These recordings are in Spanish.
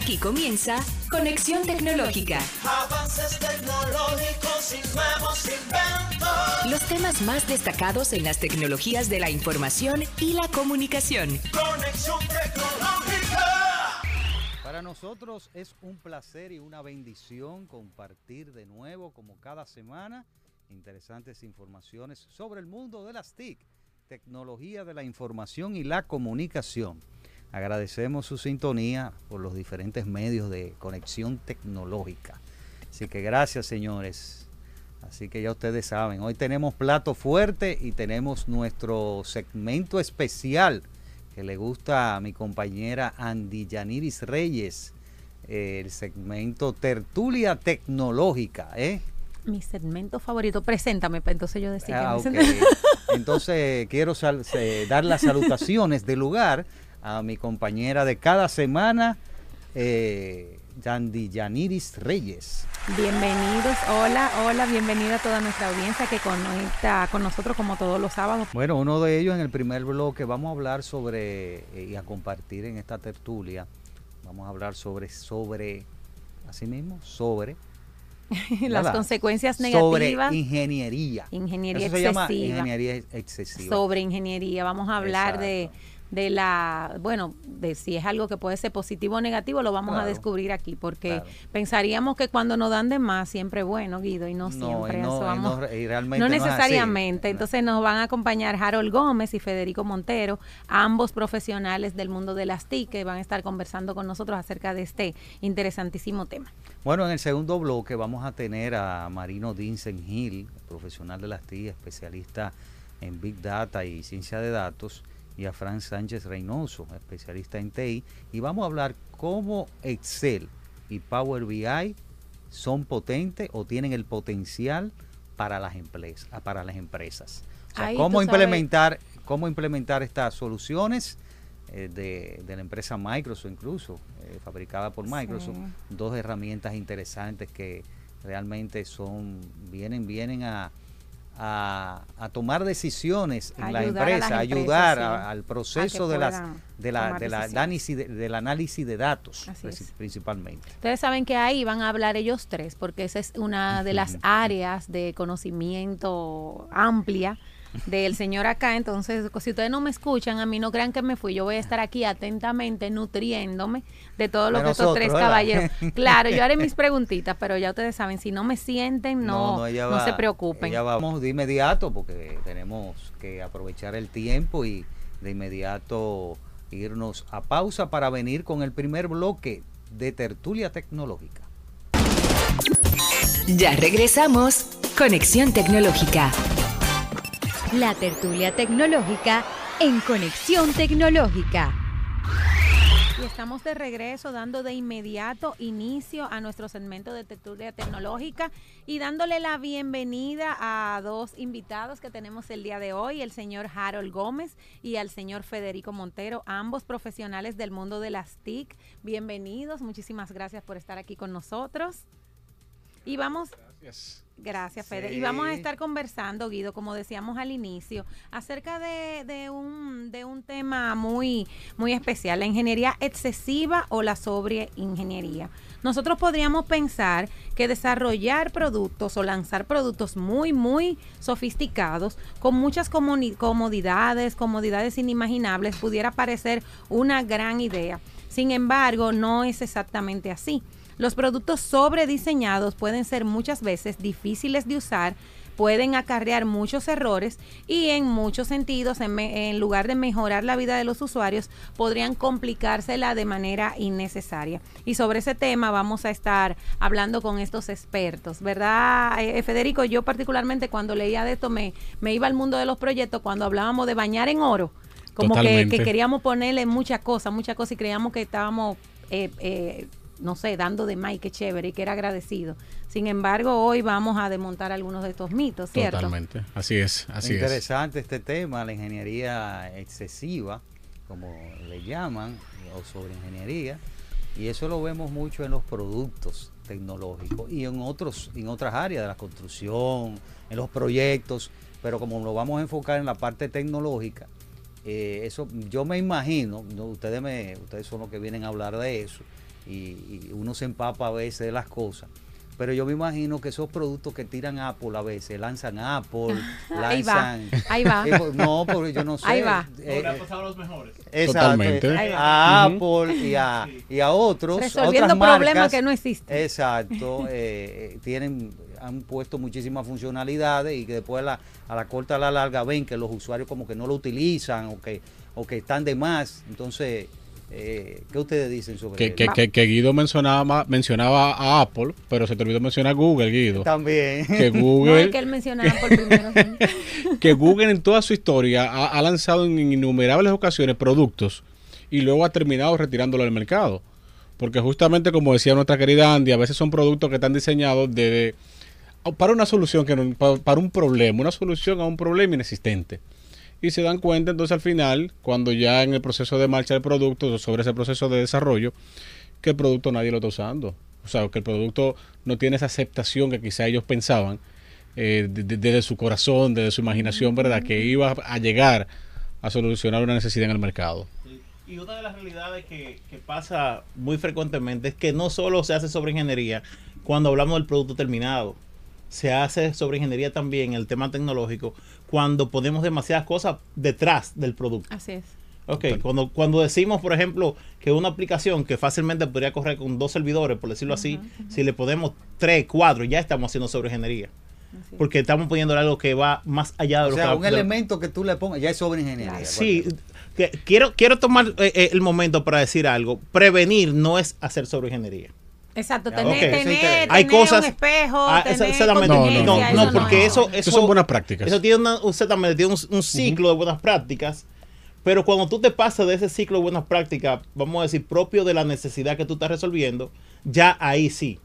Aquí comienza Conexión Tecnológica. Avances tecnológicos y nuevos inventos. Los temas más destacados en las tecnologías de la información y la comunicación. Conexión tecnológica. Para nosotros es un placer y una bendición compartir de nuevo, como cada semana, interesantes informaciones sobre el mundo de las TIC, tecnología de la información y la comunicación. Agradecemos su sintonía por los diferentes medios de conexión tecnológica. Así que gracias, señores. Así que ya ustedes saben, hoy tenemos plato fuerte y tenemos nuestro segmento especial que le gusta a mi compañera Andy Yaniris Reyes, el segmento Tertulia Tecnológica, ¿eh? Mi segmento favorito, preséntame, para entonces yo decir Ah, que ok. me Entonces quiero dar las salutaciones de lugar a mi compañera de cada semana, eh, Yaniris Reyes. Bienvenidos, hola, hola, bienvenida a toda nuestra audiencia que conecta con nosotros como todos los sábados. Bueno, uno de ellos en el primer bloque vamos a hablar sobre eh, y a compartir en esta tertulia. Vamos a hablar sobre, sobre, así mismo, sobre Las consecuencias sobre negativas, ingeniería. ingeniería Eso se llama excesiva, ingeniería ex- excesiva. sobre ingeniería. Vamos a hablar Exacto. de la, bueno, de si es algo que puede ser positivo o negativo, lo vamos a descubrir aquí, porque Claro. pensaríamos que cuando nos dan de más siempre es bueno, Guido, y no, No, siempre. y no, y no- y No necesariamente. Entonces nos van a acompañar Harold Gómez y Federico Montero, ambos profesionales del mundo de las TIC, que van a estar conversando con nosotros acerca de este interesantísimo tema. Bueno, en el segundo bloque vamos a tener a Marino Dinsen Hill, profesional de las TI, especialista en Big Data y ciencia de datos, y a Fran Sánchez Reynoso, especialista en TI, y vamos a hablar cómo Excel y Power BI son potentes o tienen el potencial para las empresas, para las empresas. O sea, Ahí cómo sabes- implementar, cómo implementar estas soluciones eh, de, de la empresa Microsoft incluso, eh, fabricada por Microsoft, Sí. dos herramientas interesantes que realmente son, vienen, vienen a, a, a tomar decisiones en la Ayudar a empresa, empresas, ayudar sí, a- al proceso a de las de la, de la análisis de- del análisis de datos Así es. princi- principalmente. Ustedes saben que ahí van a hablar ellos tres, porque esa es una de las áreas de conocimiento amplia del señor acá. Entonces, si ustedes no me escuchan, a mí no crean que me fui. Yo voy a estar aquí atentamente nutriéndome de todo lo De que estos tres ¿verdad? caballeros. Claro, yo haré mis preguntitas, pero ya ustedes saben, si no me sienten, no, no, ella va- se preocupen. ella vamos de inmediato porque tenemos que aprovechar el tiempo y de inmediato irnos a pausa para venir con el primer bloque de tertulia tecnológica. Ya regresamos. Conexión Tecnológica. La tertulia tecnológica en Conexión Tecnológica. Y estamos de regreso dando de inmediato inicio a nuestro segmento de tertulia tecnológica y dándole la bienvenida a dos invitados que tenemos el día de hoy, el señor Harold Gómez y al señor Federico Montero, ambos profesionales del mundo de las TIC. Bienvenidos, muchísimas gracias por estar aquí con nosotros. Y vamos, Gracias, Fede. Y vamos a estar conversando, Guido, como decíamos al inicio, acerca de, de un, de un tema muy, muy especial, la ingeniería excesiva o la sobreingeniería. Nosotros podríamos pensar que desarrollar productos o lanzar productos muy, muy sofisticados, con muchas comodidades, comodidades inimaginables, pudiera parecer una gran idea. Sin embargo, no es exactamente así. Los productos sobrediseñados pueden ser muchas veces difíciles de usar, pueden acarrear muchos errores y en muchos sentidos, en, me- en lugar de mejorar la vida de los usuarios, podrían complicársela de manera innecesaria. Y sobre ese tema vamos a estar hablando con estos expertos, ¿verdad, eh, Federico? Yo particularmente cuando leía de esto me, me iba al mundo de los proyectos cuando hablábamos de bañar en oro. Como que queríamos ponerle muchas cosas, muchas cosas y creíamos que estábamos eh, eh, no sé, dando de más y qué chévere y que era agradecido. Sin embargo, hoy vamos a desmontar algunos de estos mitos, ¿cierto? Totalmente. Así es, así es. Interesante este tema, la ingeniería excesiva, como le llaman, o sobre ingeniería, y eso lo vemos mucho en los productos tecnológicos y en otros, en otras áreas de la construcción, en los proyectos, pero como lo vamos a enfocar en la parte tecnológica, eh, eso yo me imagino, no, ustedes me, ustedes son los que vienen a hablar de eso, y uno se empapa a veces de las cosas pero yo me imagino que esos productos que tiran Apple a veces, lanzan Apple, lanzan... Ahí va, ahí va. no, porque yo no sé. Ahí va. Eh, ha pasado los mejores. Exactamente. A Apple y a, y a otros. Resolviendo problemas que no existen. Exacto. Eh, tienen han puesto muchísimas funcionalidades y que después a la, a la corta a la larga ven que los usuarios como que no lo utilizan o que, o que están de más. Entonces, eh, ¿Qué ustedes dicen sobre que, eso? Que, que, Guido mencionaba, mencionaba a Apple, pero se te olvidó mencionar a Google, Guido. También. Que Google. no, que él mencionaba Apple primero. que Google en toda su historia ha, lanzado en innumerables ocasiones productos y luego ha terminado retirándolo del mercado. Porque justamente como decía nuestra querida Andy, a veces son productos que están diseñados de, para una solución, que para un problema, una solución a un problema inexistente y se dan cuenta entonces al final, cuando ya en el proceso de marcha del producto, sobre ese proceso de desarrollo, que el producto nadie lo está usando. O sea, que el producto no tiene esa aceptación que quizá ellos pensaban eh, desde su corazón, desde su imaginación, ¿verdad? Que iba a llegar a solucionar una necesidad en el mercado. Y una de las realidades que, que pasa muy frecuentemente es que no solo se hace sobre ingeniería cuando hablamos del producto terminado, se hace sobre ingeniería también el tema tecnológico cuando ponemos demasiadas cosas detrás del producto. Así es. Ok, cuando, cuando decimos, por ejemplo, que una aplicación que fácilmente podría correr con dos servidores, por decirlo así, si le ponemos tres, cuatro, ya estamos haciendo sobre ingeniería. Porque estamos poniendo algo que va más allá de lo que... O sea, un elemento que tú le pongas ya es sobre ingeniería. Sí, quiero, quiero tomar eh, eh, el momento para decir algo. Prevenir no es hacer sobre ingeniería. Exacto, tener, tener, hay cosas, un espejo, ah, tener no, no, no, porque eso, eso, son buenas prácticas. Eso tiene, una, tiene un, ciclo de buenas prácticas, pero cuando tú te pasas de ese ciclo de buenas prácticas, vamos a decir, propio de la necesidad que tú estás resolviendo, ya ahí sí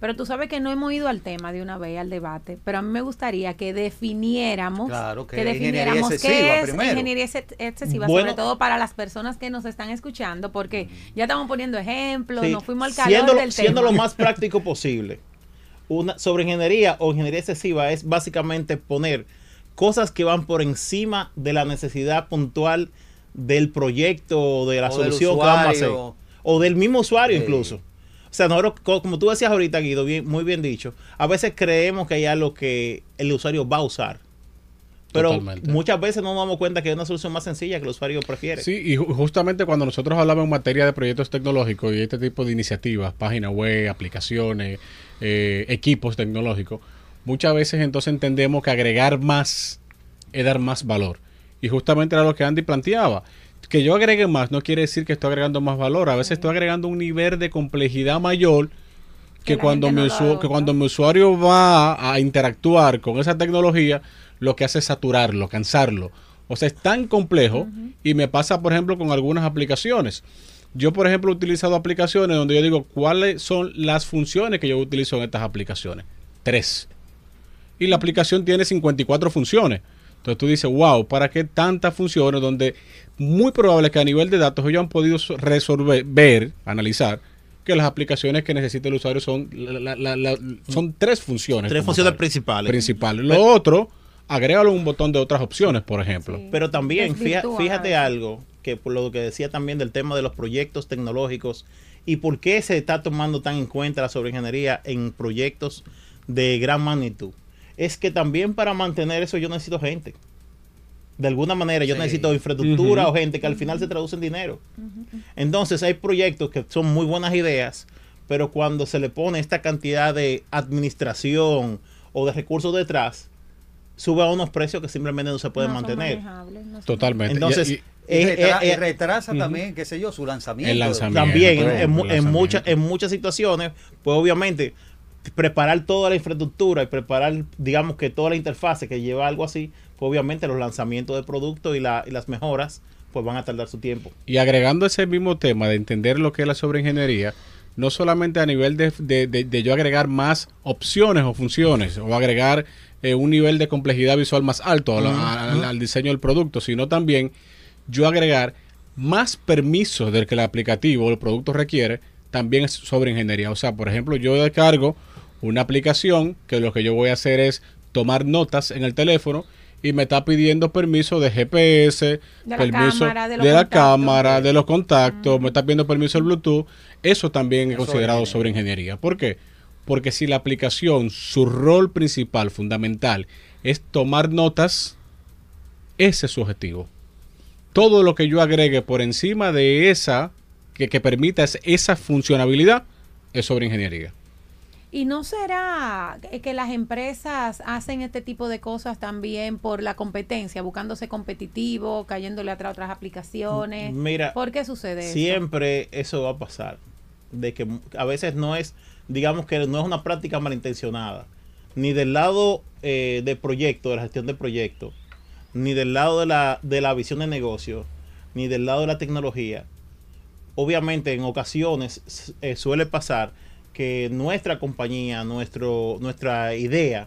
pero tú sabes que no hemos ido al tema de una vez, al debate, pero a mí me gustaría que definiéramos, que, definiéramos qué es ingeniería excesiva, sobre todo para las personas que nos están escuchando, porque ya estamos poniendo ejemplos, nos fuimos al calor siendo, del siendo lo más práctico posible. Una, sobre ingeniería o ingeniería excesiva es básicamente poner cosas que van por encima de la necesidad puntual del proyecto o de la solución que vamos a hacer. O del mismo usuario incluso. O sea, nosotros, como tú decías ahorita, Guido, bien, muy bien dicho, a veces creemos que hay algo que el usuario va a usar. Pero muchas veces no nos damos cuenta que es una solución más sencilla que el usuario prefiere. Sí, y justamente cuando nosotros hablamos en materia de proyectos tecnológicos y este tipo de iniciativas, páginas web, aplicaciones, eh, equipos tecnológicos, muchas veces entonces entendemos que agregar más es dar más valor. Y justamente era lo que Andy planteaba que yo agregue más no quiere decir que estoy agregando más valor. A veces estoy agregando un nivel de complejidad mayor que, cuando, mi que cuando mi usuario va a interactuar con esa tecnología, lo que hace es saturarlo, cansarlo. O sea, es tan complejo y me pasa, por ejemplo, con algunas aplicaciones. Yo, por ejemplo, he utilizado aplicaciones donde yo digo cuáles son las funciones que yo utilizo en estas aplicaciones. Tres. Y la aplicación tiene 54 funciones. Entonces tú dices, wow, ¿para qué tantas funciones donde muy probable que a nivel de datos ellos han podido resolver, ver, analizar, que las aplicaciones que necesita el usuario son, son tres funciones. Tres funciones principales. Principales. Lo otro, agrégalo un botón de otras opciones, por ejemplo. Pero también, fíjate, algo, que por lo que decía también del tema de los proyectos tecnológicos y por qué se está tomando tan en cuenta la sobreingeniería en proyectos de gran magnitud es que también para mantener eso yo necesito gente. De alguna manera yo necesito infraestructura o gente que al final se traduce en dinero. Entonces hay proyectos que son muy buenas ideas, pero cuando se le pone esta cantidad de administración o de recursos detrás, sube a unos precios que simplemente no se pueden mantener. Totalmente. Entonces, y, retrasa también, qué sé yo, su lanzamiento. El lanzamiento. También, en, muchas, en muchas situaciones, pues obviamente preparar toda la infraestructura y preparar, digamos que toda la interfase que lleva algo así, pues obviamente los lanzamientos de productos y, las mejoras pues van a tardar su tiempo. Y agregando ese mismo tema de entender lo que es la sobreingeniería, no solamente a nivel de, yo agregar más opciones o funciones o agregar eh, un nivel de complejidad visual más alto al, diseño del producto, sino también yo agregar más permisos del que el aplicativo o el producto requiere, también es sobre ingeniería. O sea, por ejemplo, yo descargo una aplicación que lo que yo voy a hacer es tomar notas en el teléfono y me está pidiendo permiso de GPS, De la permiso cámara, de la contactos. cámara, de los contactos, me está pidiendo permiso el Bluetooth. Eso también es considerado sobre ingeniería. ¿Por qué? Porque si la aplicación, su rol principal, fundamental, es tomar notas, ese es su objetivo. Todo lo que yo agregue por encima de esa, que, que permita es- esa funcionalidad, es sobre ingeniería. ¿Y no será que- las empresas hacen este tipo de cosas también por la competencia, buscándose competitivo, cayéndole atrás a otras aplicaciones? Mira, ¿Por qué sucede eso? Siempre eso va a pasar. De que a veces no es, digamos que no es una práctica malintencionada. Ni del lado eh, de proyecto, de la gestión de proyecto, ni del lado de la, de la visión de negocio, ni del lado de la tecnología. Obviamente en ocasiones eh, suele pasar que nuestra compañía, nuestro, nuestra idea,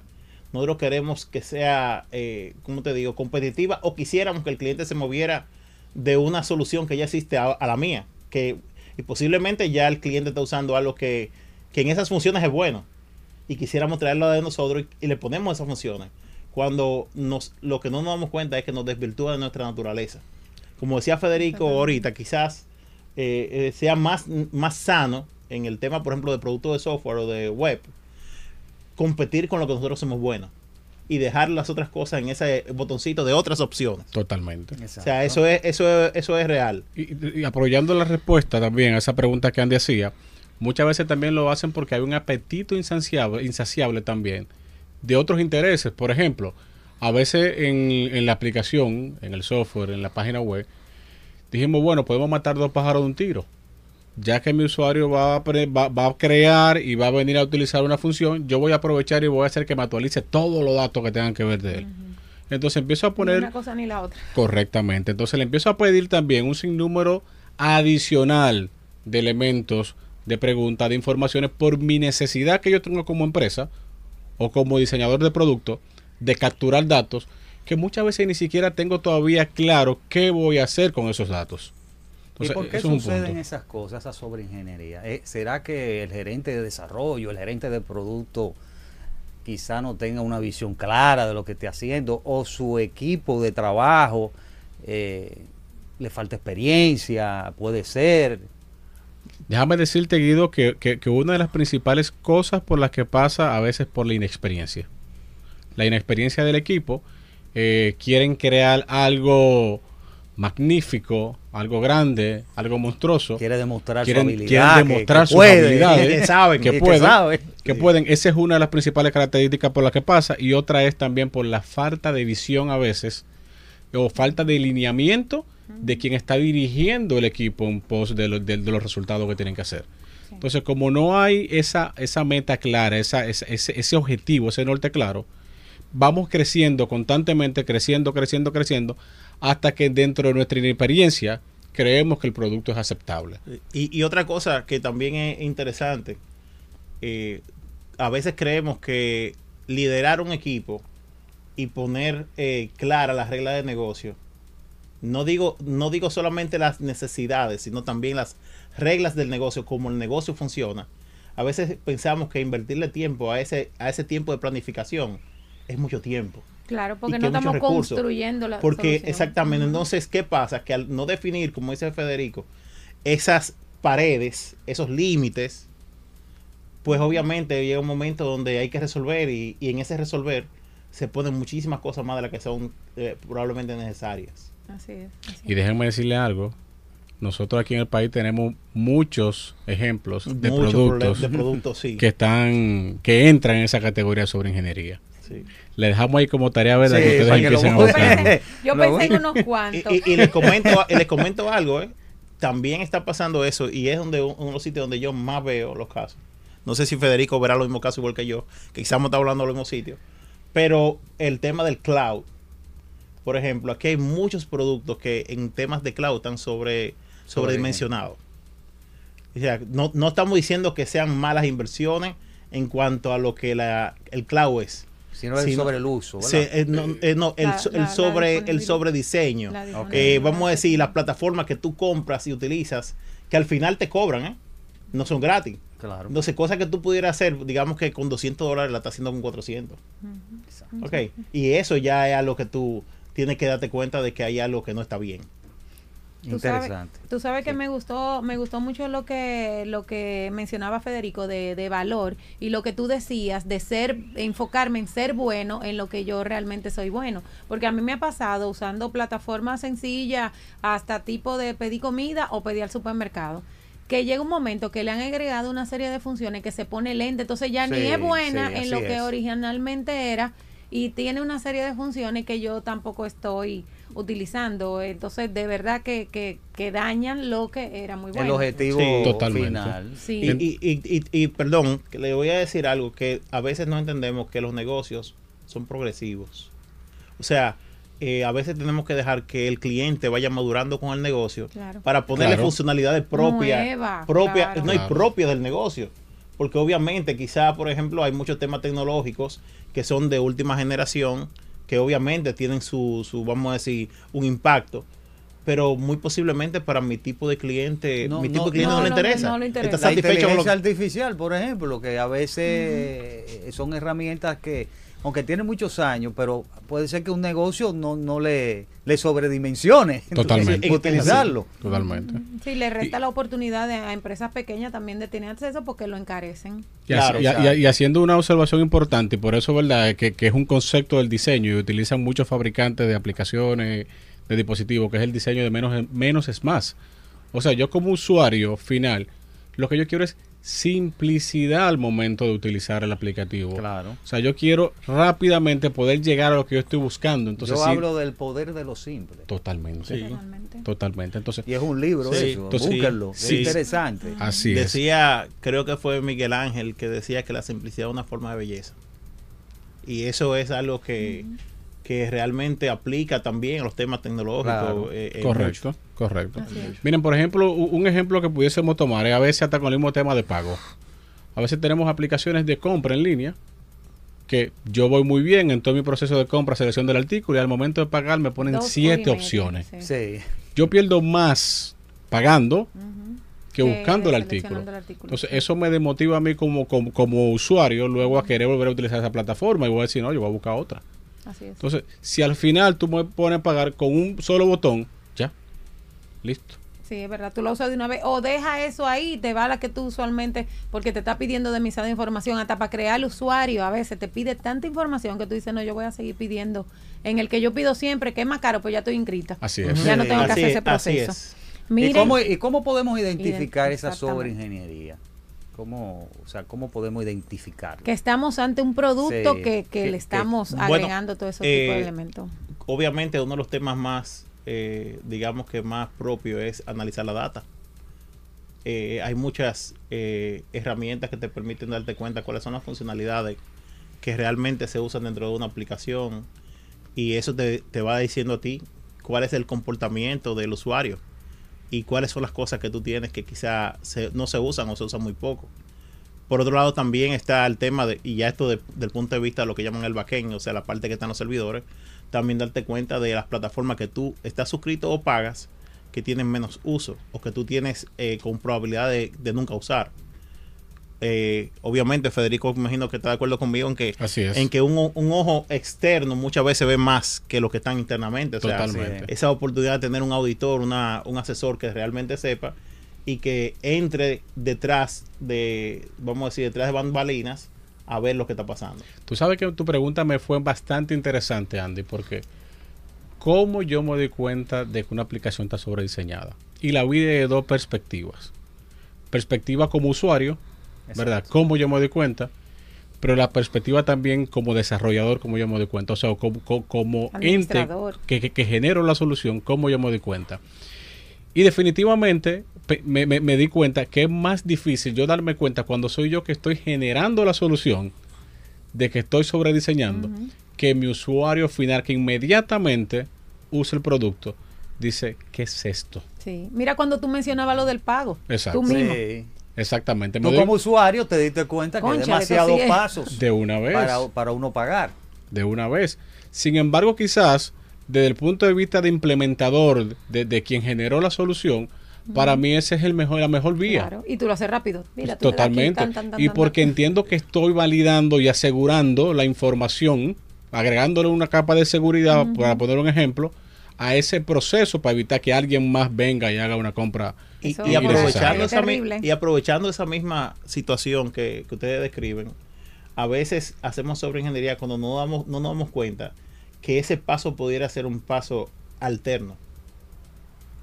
nosotros queremos que sea, eh, ¿cómo te digo?, competitiva o quisiéramos que el cliente se moviera de una solución que ya existe a, a la mía. Que, y posiblemente ya el cliente está usando algo que, que en esas funciones es bueno. Y quisiéramos traerlo de nosotros y, y le ponemos esas funciones. Cuando nos, lo que no nos damos cuenta es que nos desvirtúa de nuestra naturaleza. Como decía Federico ahorita, quizás eh, eh, sea más, más sano en el tema, por ejemplo, de productos de software o de web, competir con lo que nosotros somos buenos y dejar las otras cosas en ese botoncito de otras opciones. Totalmente. O sea, eso es, eso es, eso es real. Y, y apoyando la respuesta también a esa pregunta que Andy hacía, muchas veces también lo hacen porque hay un apetito insaciable, insaciable también de otros intereses. Por ejemplo, a veces en, en la aplicación, en el software, en la página web, dijimos, bueno, podemos matar dos pájaros de un tiro. Ya que mi usuario va a, pre- va, va a crear y va a venir a utilizar una función, yo voy a aprovechar y voy a hacer que me actualice todos los datos que tengan que ver de él. Entonces empiezo a Ni poner una cosa ni la otra. Correctamente. Entonces le empiezo a pedir también un sinnúmero adicional de elementos, de preguntas, de informaciones por mi necesidad que yo tengo como empresa o como diseñador de producto de capturar datos que muchas veces ni siquiera tengo todavía claro qué voy a hacer con esos datos. ¿Y por qué eso suceden esas cosas, esa sobreingeniería? Eh, ¿Será que el gerente de desarrollo, el gerente de producto, quizá no tenga una visión clara de lo que esté haciendo? ¿O su equipo de trabajo eh, le falta experiencia? Puede ser. Déjame decirte, Guido, que, que- que una de las principales cosas por las que pasa a veces por la inexperiencia. La inexperiencia del equipo. Eh, quieren crear algo magnífico, algo grande, algo monstruoso. Quiere demostrar quieren, su habilidad. quieren que- demostrar que sus puede, habilidades. que saben, que que pueden. saben. que Sí. pueden. Esa es una de las principales características por las que pasa. Y otra es también por la falta de visión a veces. O falta de lineamiento de quien está dirigiendo el equipo en pos de, lo- de- de los resultados que tienen que hacer. Entonces, como no hay esa, esa meta clara, esa, esa- ese, ese objetivo, ese norte claro, vamos creciendo constantemente, creciendo, creciendo, creciendo, hasta que dentro de nuestra experiencia creemos que el producto es aceptable. Y, otra cosa que también es interesante, eh, a veces creemos que liderar un equipo y poner eh, claras las reglas de negocio, no digo, no digo solamente las necesidades, sino también las reglas del negocio, cómo el negocio funciona. A veces pensamos que invertirle tiempo a ese, a ese tiempo de planificación es mucho tiempo. Claro, porque no estamos recursos. construyendo la Porque solución. exactamente, entonces, ¿qué pasa? Que al no definir, como dice Federico, esas paredes, esos límites, pues obviamente llega un momento donde hay que resolver y, y en ese resolver se ponen muchísimas cosas más de las que son eh, probablemente necesarias. Así es. así Y déjenme decirle algo. Nosotros aquí en el país tenemos muchos ejemplos de productos de productos, sí. que están que entran en esa categoría sobre ingeniería. Sí. Le dejamos ahí como tarea ¿verdad? Sí, que ustedes lo empiecen a. Yo Lo pensé en unos cuantos. Y, y- y les comento, y les comento algo, ¿eh? También está pasando eso y es donde uno de los sitios donde yo más veo los casos. No sé si Federico verá los mismos casos igual que yo, que quizás estamos hablando de los mismos sitios. Pero el tema del cloud, por ejemplo, aquí hay muchos productos que en temas de cloud están sobre, sobredimensionados. O sea, no, no estamos diciendo que sean malas inversiones en cuanto a lo que la, el cloud es. Si no es Sí, no- sobre el uso. eh, no, eh, no, el, La- el la- la sobre el sobrediseño. La Eh, vamos a decir, las plataformas que tú compras y utilizas, que al final te cobran, ¿eh? No son gratis. Claro. Entonces, cosas que tú pudieras hacer, digamos que con 200 dólares la estás haciendo con 400. Ok. Y eso ya es algo que tú tienes que darte cuenta de que hay algo que no está bien. Tú sabes- Interesante. Tú sabes que Sí. me gustó, me gustó mucho lo que, lo que mencionaba Federico de, de valor y lo que tú decías de ser, enfocarme en ser bueno en lo que yo realmente soy bueno. Porque a mí me ha pasado usando plataformas sencillas hasta tipo de pedir comida o pedir al supermercado. Que llega un momento que le han agregado una serie de funciones que se pone lente, entonces ya ni es buena sí, en lo que originalmente era y tiene una serie de funciones que yo tampoco estoy utilizando. Entonces, de verdad que, que, que dañan lo que era muy bueno. El objetivo Sí. Totalmente. final. Sí. Y, y, y, y- y, perdón, que le voy a decir algo que a veces no entendemos que los negocios son progresivos. O sea, eh, a veces tenemos que dejar que el cliente vaya madurando con el negocio Claro. para ponerle Claro. funcionalidades propias, Nueva, propia, claro. no, y propias del negocio. Porque obviamente quizá, por ejemplo, hay muchos temas tecnológicos que son de última generación, que obviamente tienen su, su vamos a decir, un impacto. Pero muy posiblemente para mi tipo de cliente, No, mi tipo no, de cliente no, no, le no, interesa. no le interesa. Está La satisfecho con lo inteligencia artificial, por ejemplo, que a veces son herramientas que, aunque tienen muchos años, pero puede ser que un negocio no, no le, le sobredimensione. Totalmente. Entonces, utilizarlo. Totalmente. Sí, le resta la oportunidad de- a empresas pequeñas también de tener acceso porque lo encarecen. Y, Claro, y haciendo una observación importante, y por eso, ¿verdad? Que, que es un concepto del diseño y utilizan muchos fabricantes de aplicaciones, de dispositivos, que es el diseño de menos, menos es más. O sea, yo como usuario final, lo que yo quiero es simplicidad al momento de utilizar el aplicativo. Claro. O sea, yo quiero rápidamente poder llegar a lo que yo estoy buscando. Entonces, Yo sí, hablo del poder de lo simple. totalmente. Sí. Totalmente. Totalmente. Entonces, Y es un libro Sí, eso, entonces- búsquenlo, sí. es interesante. así es. decía, creo que fue Miguel Ángel que decía que la simplicidad es una forma de belleza. Y eso es algo que, que realmente aplica también a los temas tecnológicos. Claro. eh, eh, Correcto, mucho. Correcto. Miren, por ejemplo, un ejemplo que pudiésemos tomar es a veces hasta con el mismo tema de pago. A veces tenemos aplicaciones de compra en línea que yo voy muy bien en todo mi proceso de compra, selección del artículo y al momento de pagar me ponen Dos siete opciones. sí. Sí. Yo pierdo más pagando que buscando el artículo. el artículo. Entonces, eso me desmotiva a mí como, como, como usuario luego a querer volver a utilizar esa plataforma y voy a decir, no, yo voy a buscar otra. Así es. Entonces, si al final tú me pones a pagar con un solo botón, listo. Sí, es verdad, tú lo usas de una vez o deja eso ahí y te va la que tú usualmente, porque te está pidiendo demasiada información, hasta para crear el usuario, a veces te pide tanta información que tú dices, no, yo voy a seguir pidiendo en el que yo pido siempre, que es más caro, pues ya estoy inscrita. Así es. Ya no tengo que hacer es, ese así proceso. es. ¿Y Miren, cómo, ¿Y cómo podemos identificar Ident- esa sobreingeniería? ¿Cómo, o sea, ¿Cómo podemos identificarlo? que estamos ante un producto Sí, que, que que- le que- estamos bueno, agregando todo esos tipos de eh, elementos. Obviamente uno de los temas más, eh, digamos que más propio es analizar la data. Eh, hay muchas eh, herramientas que te permiten darte cuenta cuáles son las funcionalidades que realmente se usan dentro de una aplicación y eso te, te va diciendo a ti cuál es el comportamiento del usuario y cuáles son las cosas que tú tienes que quizá no se usan o se usan muy poco. Por otro lado también está el tema de, y ya esto de- del punto de vista de lo que llaman el backend, o sea, la parte que están los servidores, también darte cuenta de las plataformas que tú estás suscrito o pagas que tienen menos uso o que tú tienes eh, con probabilidad de, de nunca usar. Eh, obviamente, Federico, me imagino que está de acuerdo conmigo en que, Así es. en que un, ojo externo muchas veces ve más que lo que están internamente. O sea, esa oportunidad de tener un auditor, una, un asesor que realmente sepa y que entre detrás de, vamos a decir, detrás de bambalinas a ver lo que está pasando. Tú sabes que tu pregunta me fue bastante interesante, Andy, porque ¿cómo yo me doy cuenta de que una aplicación está sobrediseñada? Y la vi de dos perspectivas. Perspectiva como usuario, ¿verdad? ¿Cómo yo me doy cuenta? Pero la perspectiva también como desarrollador, ¿cómo yo me doy cuenta? O sea, como, como, como ente Administrador. que, que, que genero la solución, ¿cómo yo me doy cuenta? Y definitivamente me, me- me di cuenta que es más difícil yo darme cuenta cuando soy yo que estoy generando la solución de que estoy sobrediseñando que mi usuario final que inmediatamente usa el producto dice, ¿qué es esto? Sí. Mira cuando tú mencionabas lo del pago. Exacto. Tú mismo. Sí. Exactamente. Me Tú como usuario te diste cuenta que hay demasiados pasos de una vez. para, para uno pagar. de una vez. Sin embargo, quizás desde el punto de vista de implementador, de, de quien generó la solución, para mí ese es el mejor, la mejor vía. Claro, y tú lo haces rápido. Mira, tú aquí, Totalmente. tan, tan, tan, y tan, porque tan. entiendo que estoy validando y asegurando la información, agregándole una capa de seguridad, para poner un ejemplo, a ese proceso para evitar que alguien más venga y haga una compra. Y, aprovechando esa, y aprovechando esa misma situación que, que ustedes describen, a veces hacemos sobreingeniería cuando no, damos, no nos damos cuenta que ese paso pudiera ser un paso alterno.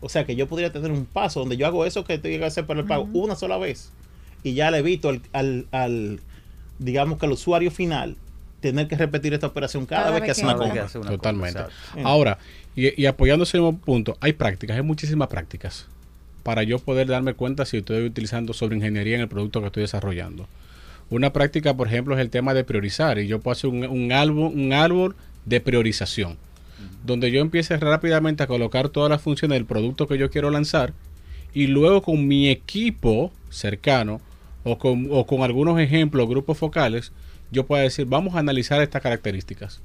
O sea, que yo podría tener un paso donde yo hago eso que tengo que hacer para el pago una sola vez y ya le evito al, al, al, digamos que al usuario final tener que repetir esta operación cada, vez que hace una compra. hace una Totalmente. compra. Ahora, y, y apoyando ese mismo punto, hay prácticas, hay muchísimas prácticas para yo poder darme cuenta si estoy utilizando sobreingeniería en el producto que estoy desarrollando. Una práctica, por ejemplo, es el tema de priorizar y yo puedo hacer un, un árbol, un árbol de priorización, donde yo empiece rápidamente a colocar todas las funciones del producto que yo quiero lanzar y luego con mi equipo cercano o con, o con algunos ejemplos, grupos focales, yo puedo decir, vamos a analizar estas características.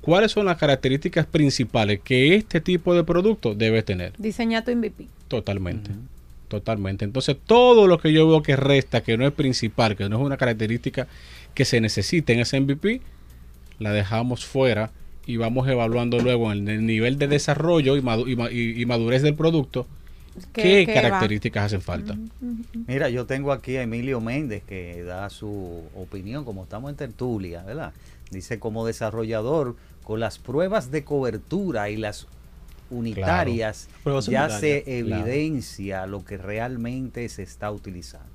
¿Cuáles son las características principales que este tipo de producto debe tener? Diseña tu MVP. Totalmente. Totalmente. Entonces, todo lo que yo veo que resta, que no es principal, que no es una característica que se necesite en ese MVP, la dejamos fuera y vamos evaluando luego en el nivel de desarrollo y, madu- y ma- y- y madurez del producto ¿Qué- qué, qué va? características hacen falta. Mira, yo tengo aquí a Emilio Méndez que da su opinión, como estamos en tertulia, ¿verdad? Dice, como desarrollador, con las pruebas de cobertura y las unitarias, ya unitarias, se claro. evidencia lo que realmente se está utilizando.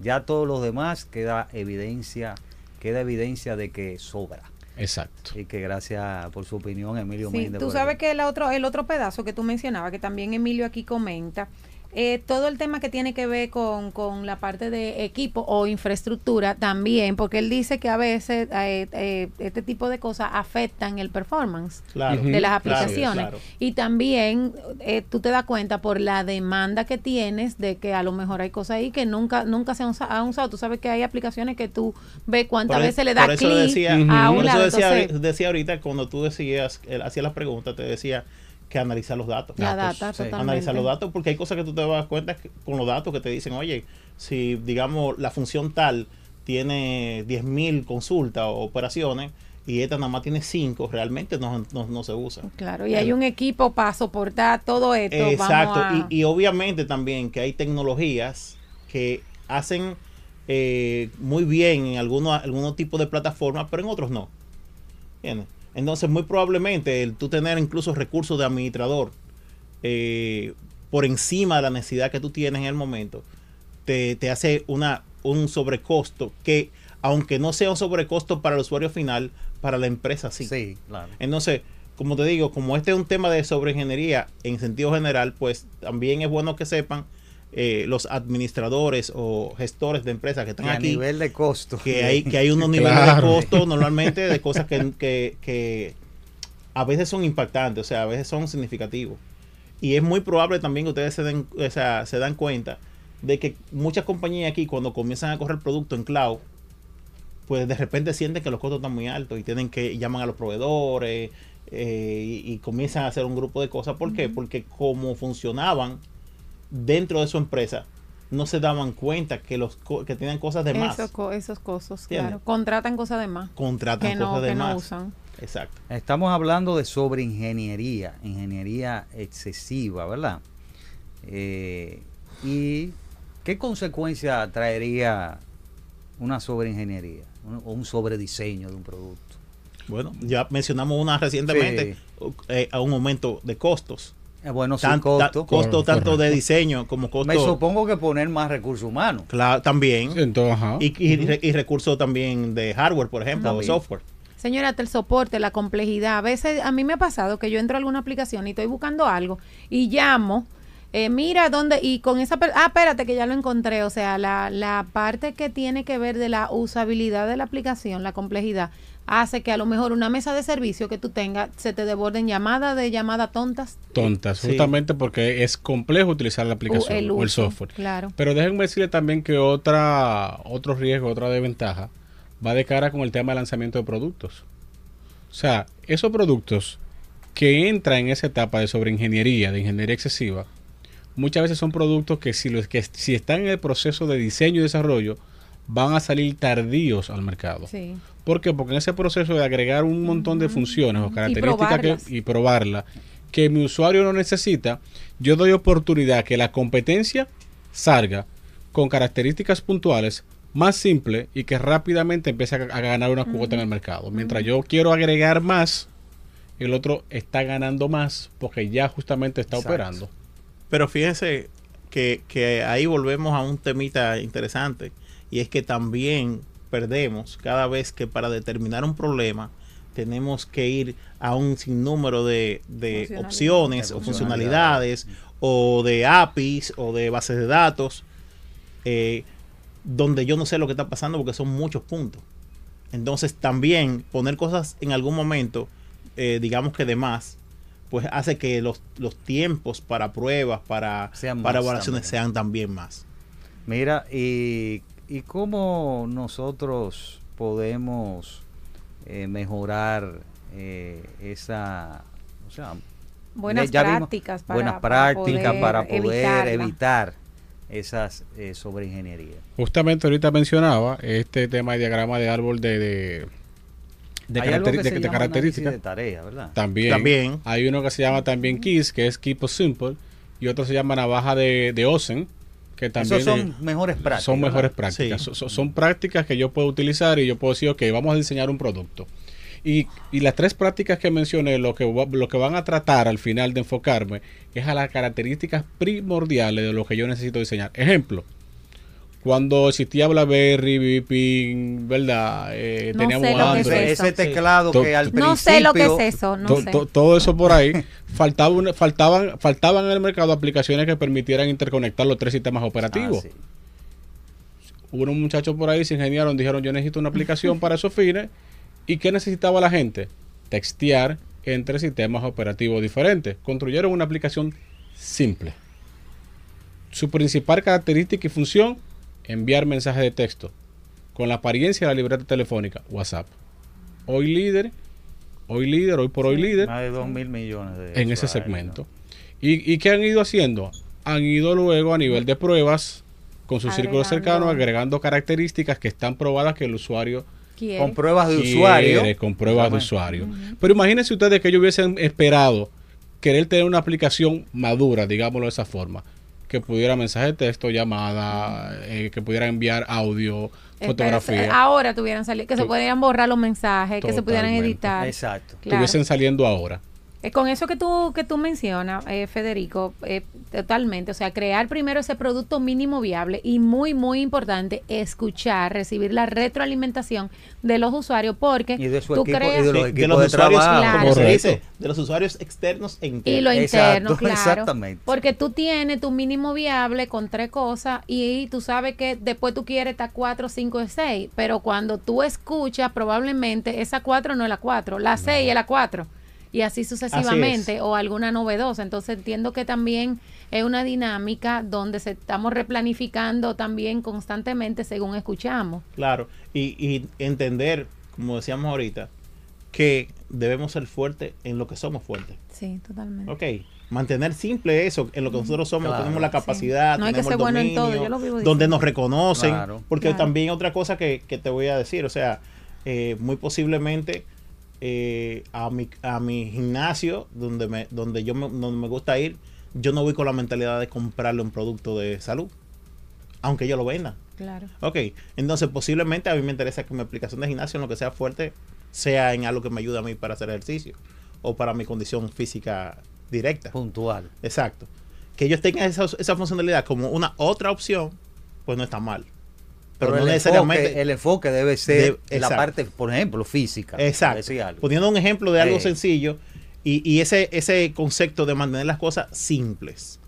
Ya todos los demás queda evidencia, queda evidencia de que sobra. Exacto. Y que gracias por su opinión, Emilio Sí, Méndez. tú sabes que el otro, el otro pedazo que tú mencionabas, que también Emilio aquí comenta, eh, todo el tema que tiene que ver con, con la parte de equipo o infraestructura también, porque él dice que a veces eh, eh, este tipo de cosas afectan el performance Claro. de las aplicaciones. claro. Y también eh, tú te das cuenta por la demanda que tienes de que a lo mejor hay cosas ahí que nunca nunca se han usa- han usado. Tú sabes que hay aplicaciones que tú ves cuántas Por e- veces le das por eso clic a por un eso lado. decía, Entonces, decía ahorita cuando tú decías, él hacía las preguntas, te decía que analizar los datos. la datos, data, sí. totalmente. Analizar los datos porque hay cosas que tú te das cuenta que- con los datos que te dicen, oye, si digamos la función tal tiene 10.000 consultas o operaciones y esta nada más tiene 5, realmente no, no, no se usa. Claro, y hay un equipo para soportar todo esto. Exacto, Vamos a- y, y obviamente también que hay tecnologías que hacen eh, muy bien en algunos, algunos tipos de plataformas, pero en otros no. ¿Entiendes? Entonces, muy probablemente el tú tener incluso recursos de administrador eh, por encima de la necesidad que tú tienes en el momento, te, te hace una, un sobrecosto que, aunque no sea un sobrecosto para el usuario final, para la empresa sí. Sí, claro. Entonces, como te digo, como este es un tema de sobreingeniería en sentido general, pues también es bueno que sepan eh, los administradores o gestores de empresas que están Y a aquí nivel de costo. que hay, que hay unos niveles Claro. de costo normalmente de cosas que, que- que a veces son impactantes, o sea, a veces son significativos. Y es muy probable también que ustedes se den, o sea, se dan cuenta de que muchas compañías aquí cuando comienzan a correr producto en cloud, pues de repente sienten que los costos están muy altos y tienen que llaman a los proveedores eh, y, y comienzan a hacer un grupo de cosas. ¿Por qué? Porque como funcionaban dentro de su empresa, no se daban cuenta que los co- que tenían cosas de más. Esos, esos costos, claro. Contratan cosas de más. Contratan Que no, cosas de que no más. usan. Exacto. Estamos hablando de sobreingeniería, ingeniería excesiva, ¿verdad? Eh, ¿Y qué consecuencia traería una sobreingeniería o un sobrediseño de un producto? Bueno, ya mencionamos una recientemente, eh, a un aumento de costos. Eh, bueno, sí, costo. costo tanto de diseño como costo. Me supongo que poner más recursos humanos. Claro, también. Entonces, ajá. Y, y, y recursos también de hardware, por ejemplo, o También. software. Señora, hasta el soporte, la complejidad. A veces a mí me ha pasado que yo entro a alguna aplicación y estoy buscando algo y llamo, eh, mira dónde, y con esa, ah, espérate que ya lo encontré. O sea, la, la parte que tiene que ver de la usabilidad de la aplicación, la complejidad, hace que a lo mejor una mesa de servicio que tú tengas se te desborden llamadas de llamadas tontas. tontas, Sí. justamente porque es complejo utilizar la aplicación el o el software. claro. Pero déjenme decirle también que otra, otro riesgo, otra desventaja, va de cara con el tema de lanzamiento de productos. O sea, esos productos que entran en esa etapa de sobreingeniería, de ingeniería excesiva, muchas veces son productos que si, los, que si están en el proceso de diseño y desarrollo, van a salir tardíos al mercado. Sí. ¿Por qué? Porque en ese proceso de agregar un montón de funciones o características que- probarlas. y probarla que mi usuario no necesita, yo doy oportunidad que la competencia salga con características puntuales más simples y que rápidamente empiece a, a ganar una cuota en el mercado. Mientras yo quiero agregar más, el otro está ganando más porque ya justamente está Exacto. operando. Pero fíjense que, que ahí volvemos a un temita interesante y es que también perdemos cada vez que para determinar un problema tenemos que ir a un sinnúmero de, de opciones De o funcionalidades. o de APIs o de bases de datos eh, donde yo no sé lo que está pasando porque son muchos puntos. Entonces también poner cosas en algún momento, eh, digamos que de más, pues hace que los, los tiempos para pruebas, para, Sean para evaluaciones también. sean también más. Mira, y, y cómo nosotros podemos eh, mejorar eh, esa, o sea, Buenas ya vimos prácticas para, buenas para prácticas para poder evitar esas eh, sobreingenierías. Justamente ahorita mencionaba este tema de diagrama de árbol de, de, de Hay algo caracteri- que de- se de llama características. análisis de tarea, ¿verdad? También, También. Hay uno que se llama también KISS, que es Keep It Simple, y otro se llama Navaja de, de Osen, que también Esos son mejores prácticas. son mejores ¿verdad? prácticas. Sí. Son prácticas que yo puedo utilizar y yo puedo decir, ok, vamos a diseñar un producto. Y, y las tres prácticas que mencioné, lo que, lo que van a tratar al final de enfocarme es a las características primordiales de lo que yo necesito diseñar. Ejemplo, cuando existía BlackBerry, BB, ¿verdad? Eh, No teníamos sé lo que es Android. eso. Ese teclado que al principio... No sé lo que es eso, no To- sé. to- todo eso por ahí faltaba una- faltaban faltaban en el mercado aplicaciones que permitieran interconectar los tres sistemas Ah, operativos sí. hubo unos muchachos por ahí se ingeniaron dijeron yo necesito una aplicación para esos fines y qué necesitaba la gente textear entre sistemas operativos diferentes construyeron una aplicación simple su principal característica y función enviar mensajes de texto con la apariencia de la libreta telefónica WhatsApp hoy líder hoy líder hoy por hoy líder Más de 2 mil millones de en ese segmento. ¿Y, ¿Y qué han ido haciendo? Han ido luego a nivel de pruebas con su círculo cercano, agregando características que están probadas que el usuario Quiere. Con pruebas de quiere, usuario. con pruebas de usuario. Pero imagínense ustedes que ellos hubiesen esperado querer tener una aplicación madura, digámoslo de esa forma, que pudiera mensaje de texto, llamada, eh, que pudiera enviar audio, Eh, fotografía, ahora tuvieran salido, que se pudieran borrar los mensajes, que se pudieran editar. Exacto. Claro. estuviesen saliendo ahora. Eh, con eso que tú, que tú mencionas, eh, Federico, eh, totalmente, o sea, crear primero ese producto mínimo viable y muy, muy importante, escuchar, recibir la retroalimentación de los usuarios, porque Y de su tú equipo- creas... y de los Sí, equipos de usuarios, trabajo. Claro. como se dice, de los usuarios externos e Y internos. lo Exacto, interno, claro. exactamente. Porque tú tienes tu mínimo viable con tres cosas y tú sabes que después tú quieres estar cuatro, cinco y seis. Pero cuando tú escuchas, probablemente esa cuatro no es la cuatro, la seis es la cuatro. Y así sucesivamente, o alguna novedosa. Entonces entiendo que también es una dinámica donde se estamos replanificando también constantemente según escuchamos. Claro, y, y entender, como decíamos ahorita, que debemos ser fuertes en lo que somos fuertes. Sí, totalmente. Ok, mantener simple eso, en lo que nosotros somos, Claro. tenemos la capacidad, No hay que tenemos ser el bueno en todo, dominio, yo lo vivo donde nos reconocen, Claro. porque Claro. también otra cosa que, que te voy a decir, o sea, eh, muy posiblemente eh, a, mi, a mi gimnasio, donde me, donde yo me, donde me gusta ir, yo no voy con la mentalidad de comprarle un producto de salud, aunque yo lo venda. Claro. Ok, entonces posiblemente a mí me interesa que mi aplicación de gimnasio en lo que sea fuerte sea en algo que me ayude a mí para hacer ejercicio o para mi condición física directa. Puntual. Exacto. Que ellos tengan esa, esa funcionalidad como una otra opción, pues no está mal. Pero, no necesariamente... Enfoque, el enfoque debe ser De- la parte, por ejemplo, física. Exacto. Poniendo un ejemplo de algo sencillo y, y ese, ese concepto de mantener las cosas simples.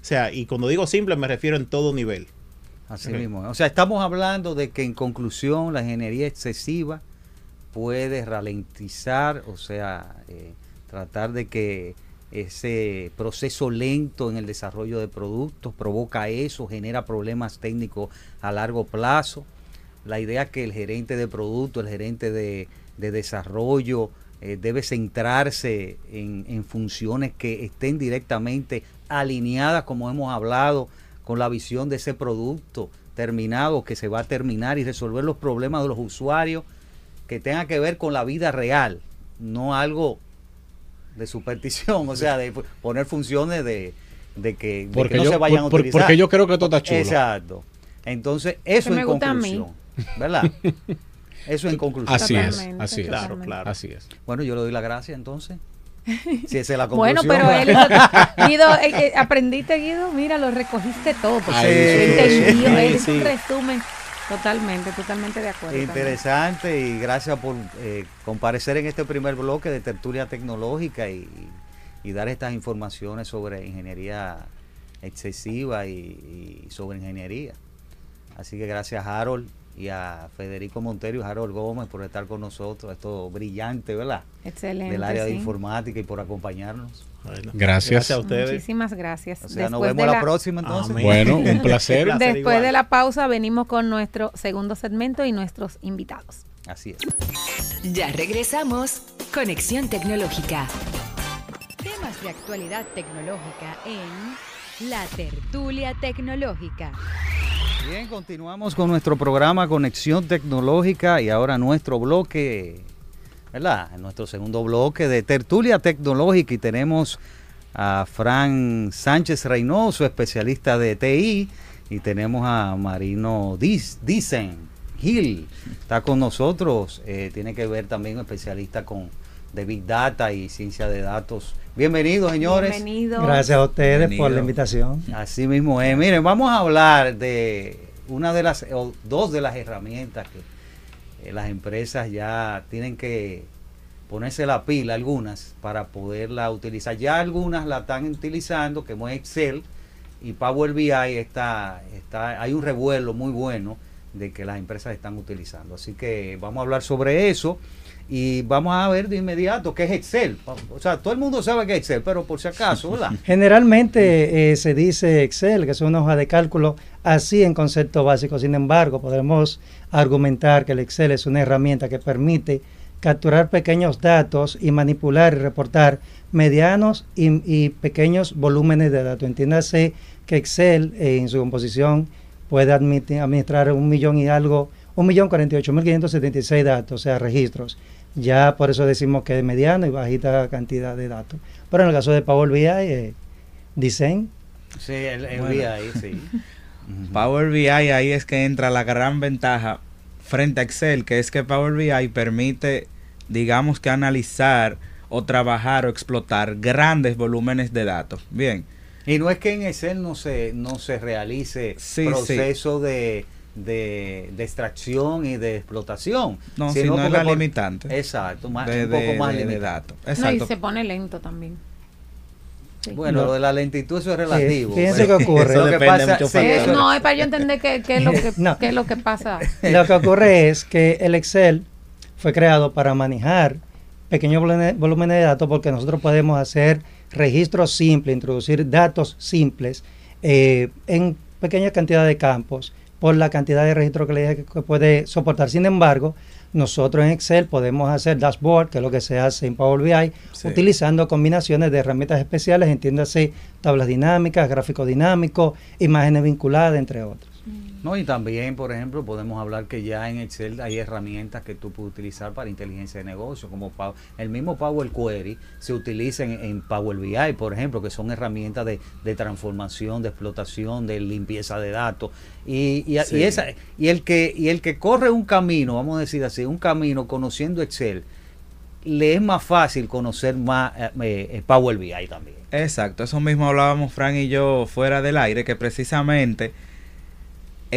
O sea, y cuando digo simple me refiero en todo nivel. Así Ok. mismo. O sea, estamos hablando de que en conclusión la ingeniería excesiva puede ralentizar, o sea, eh, tratar de que ese proceso lento en el desarrollo de productos provoca eso, genera problemas técnicos a largo plazo. La idea que el gerente de producto, el gerente de, de desarrollo, eh, debe centrarse en, en funciones que estén directamente alineadas, como hemos hablado, con la visión de ese producto terminado que se va a terminar y resolver los problemas de los usuarios que tenga que ver con la vida real, no algo de superstición, o sea, de poner funciones de, de que, de Porque que no yo- se vayan por- a utilizar. porque yo creo que esto está chulo. Exacto. Entonces, eso en gusta a mí. conclusión, ¿verdad? Eso en conclusión. Así es, así es. Claro, claro. Así es. Bueno, yo le doy la gracia entonces. Si esa es la Bueno, conclusión. pero ¿verdad? él hizo- Guido, eh, eh, aprendiste Guido, mira, lo recogiste todo. Ay, Entendió, sí, él hizo sí. un resumen totalmente, totalmente de acuerdo. Interesante y gracias por eh, comparecer en este primer bloque de tertulia tecnológica y, dar estas informaciones sobre ingeniería excesiva y, sobre ingeniería. Así que gracias Harold y a Federico Montero y Harold Gómez por estar con nosotros. Esto brillante, ¿verdad? Excelente. Del área de informática y por acompañarnos. Bueno, Gracias. Gracias a ustedes. Muchísimas gracias. O sea, nos vemos la, próxima entonces. Amén. Bueno, un placer. Placer Después igual. de la pausa venimos con nuestro segundo segmento y nuestros invitados. Así es. Ya regresamos. Conexión Tecnológica. Temas de actualidad tecnológica en La Tertulia Tecnológica. Bien, continuamos con nuestro programa Conexión Tecnológica y ahora nuestro bloque, ¿verdad? Nuestro segundo bloque de tertulia tecnológica y tenemos a Fran Sánchez Reynoso, especialista de TI, y tenemos a Marino Dicen Gil, está con nosotros, eh, tiene que ver también especialista con de Big Data y ciencia de datos. Bienvenidos, señores. Bienvenidos. Gracias a ustedes por la invitación. Así mismo es. Miren, vamos a hablar de una de las, o dos de las herramientas que eh, las empresas ya tienen que ponerse la pila, algunas, para poderla utilizar. Ya algunas la están utilizando, que es Excel y Power BI está, está, hay un revuelo muy bueno de que las empresas están utilizando. Así que vamos a hablar sobre eso y vamos a ver de inmediato qué es Excel. O sea, todo el mundo sabe que es Excel, pero por si acaso, ¿verdad? Generalmente eh, se dice Excel, que es una hoja de cálculo así en concepto básico. Sin embargo, podemos argumentar que el Excel es una herramienta que permite capturar pequeños datos y manipular y reportar medianos y, pequeños volúmenes de datos. Entiéndase que Excel eh, en su composición puede administrar un millón y algo, un millón cuarenta y ocho mil quinientos setenta y seis datos, o sea, registros. Ya por eso decimos que es mediano y bajita cantidad de datos. Pero en el caso de Power BI, eh, Design, Sí, el, el Bueno. ahí, sí. Power BI ahí es que entra la gran ventaja frente a Excel, que es que Power BI permite, digamos que analizar o trabajar o explotar grandes volúmenes de datos. Bien, Y no es que en Excel no se, no se realice Sí, proceso De, de, de extracción y de explotación. no, sino si no es porque la por- limitante Exacto, más, de, un poco de- más de- datos. No, y Exacto. se pone lento también. Sí. Bueno, No. lo de la lentitud eso es relativo. fíjense pero que ocurre. lo que pasa- sí, no, es para yo entender qué, qué es lo que, No. qué es lo que pasa. Lo que ocurre es que el Excel fue creado para manejar pequeños volúmenes volúmenes de datos porque nosotros podemos hacer registros simples, introducir datos simples eh, en pequeña cantidad de campos por la cantidad de registros que puede soportar. Sin embargo, nosotros en Excel podemos hacer dashboard, que es lo que se hace en Power BI, Sí. utilizando combinaciones de herramientas especiales, entiéndase tablas dinámicas, gráficos dinámicos, imágenes vinculadas, entre otros. No, y también, por ejemplo, podemos hablar que ya en Excel hay herramientas que tú puedes utilizar para inteligencia de negocio, como el mismo Power Query se utiliza en, en Power BI, por ejemplo, que son herramientas de, de transformación, de explotación, de limpieza de datos. Y, y, Sí. y esa, y, el que, y el que corre un camino, vamos a decir así, un camino conociendo Excel, le es más fácil conocer más eh, eh, Power BI también. Exacto, eso mismo hablábamos Fran y yo fuera del aire, que precisamente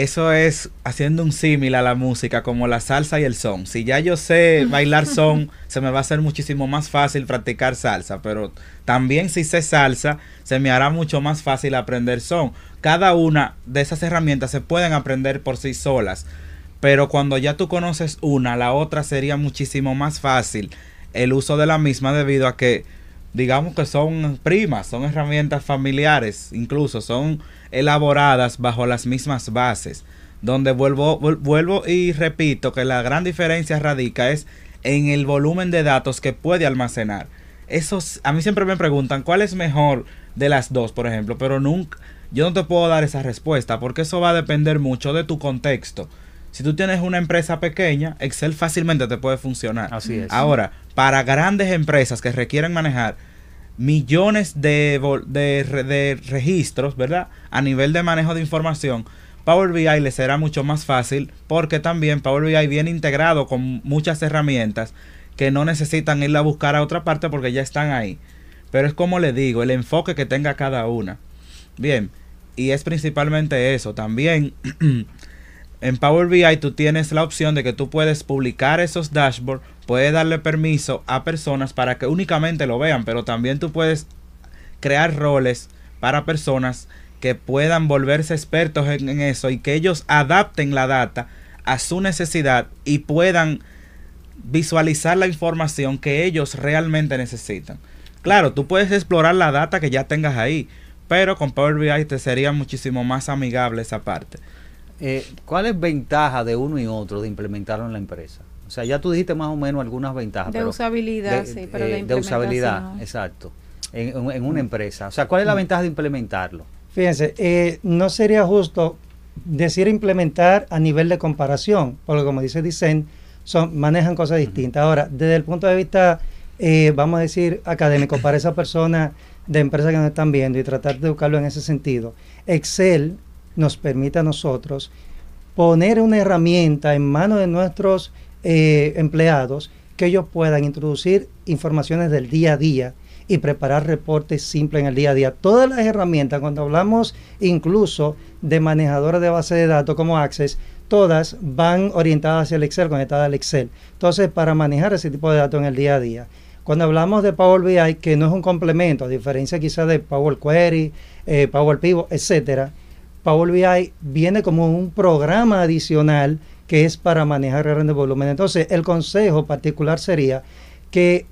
eso es haciendo un símil a la música como la salsa y el son. Si ya yo sé bailar son, se me va a hacer muchísimo más fácil practicar salsa, pero también si sé salsa, se me hará mucho más fácil aprender son. Cada una de esas herramientas se pueden aprender por sí solas, pero cuando ya tú conoces una, la otra sería muchísimo más fácil el uso de la misma debido a que digamos que son primas, son herramientas familiares, incluso son elaboradas bajo las mismas bases, donde vuelvo, vuel- vuelvo y repito que la gran diferencia radica es en el volumen de datos que puede almacenar. Eso, a mí siempre me preguntan cuál es mejor de las dos, por ejemplo, pero nunca, yo no te puedo dar esa respuesta porque eso va a depender mucho de tu contexto. Si tú tienes una empresa pequeña, Excel fácilmente te puede funcionar. Así es. Ahora, para grandes empresas que requieren manejar millones de, de, de, registros, ¿verdad? A nivel de manejo de información, Power BI le será mucho más fácil porque también Power BI viene integrado con muchas herramientas que no necesitan irla a buscar a otra parte porque ya están ahí. Pero es como le digo, el enfoque que tenga cada una. Bien, y es principalmente eso. También en Power BI tú tienes la opción de que tú puedes publicar esos dashboards, puedes darle permiso a personas para que únicamente lo vean, pero también tú puedes crear roles para personas que puedan volverse expertos en, eso y que ellos adapten la data a su necesidad y puedan visualizar la información que ellos realmente necesitan. Claro, tú puedes explorar la data que ya tengas ahí, pero con Power BI te sería muchísimo más amigable esa parte. Eh, ¿Cuál es ventaja de uno y otro de implementarlo en la empresa? O sea, ya tú dijiste más o menos algunas ventajas. De usabilidad, de, sí, pero eh, de usabilidad, exacto. En, en, una empresa. O sea, ¿cuál es la Mm. ventaja de implementarlo? Fíjense, eh, no sería justo decir implementar a nivel de comparación, porque como dice Dicen, son, manejan cosas distintas. Ahora, desde el punto de vista, eh, vamos a decir, académico, para esa persona de empresa que nos están viendo y tratar de educarlo en ese sentido, Excel nos permite a nosotros poner una herramienta en manos de nuestros eh, empleados que ellos puedan introducir informaciones del día a día y preparar reportes simples en el día a día. Todas las herramientas, cuando hablamos incluso de manejadores de base de datos como Access, todas van orientadas hacia el Excel, conectadas al Excel. Entonces, para manejar ese tipo de datos en el día a día. Cuando hablamos de Power BI, que no es un complemento, a diferencia quizás de Power Query, eh, Power Pivot, etcétera, Power BI viene como un programa adicional que es para manejar grandes volúmenes. Entonces, el consejo particular sería que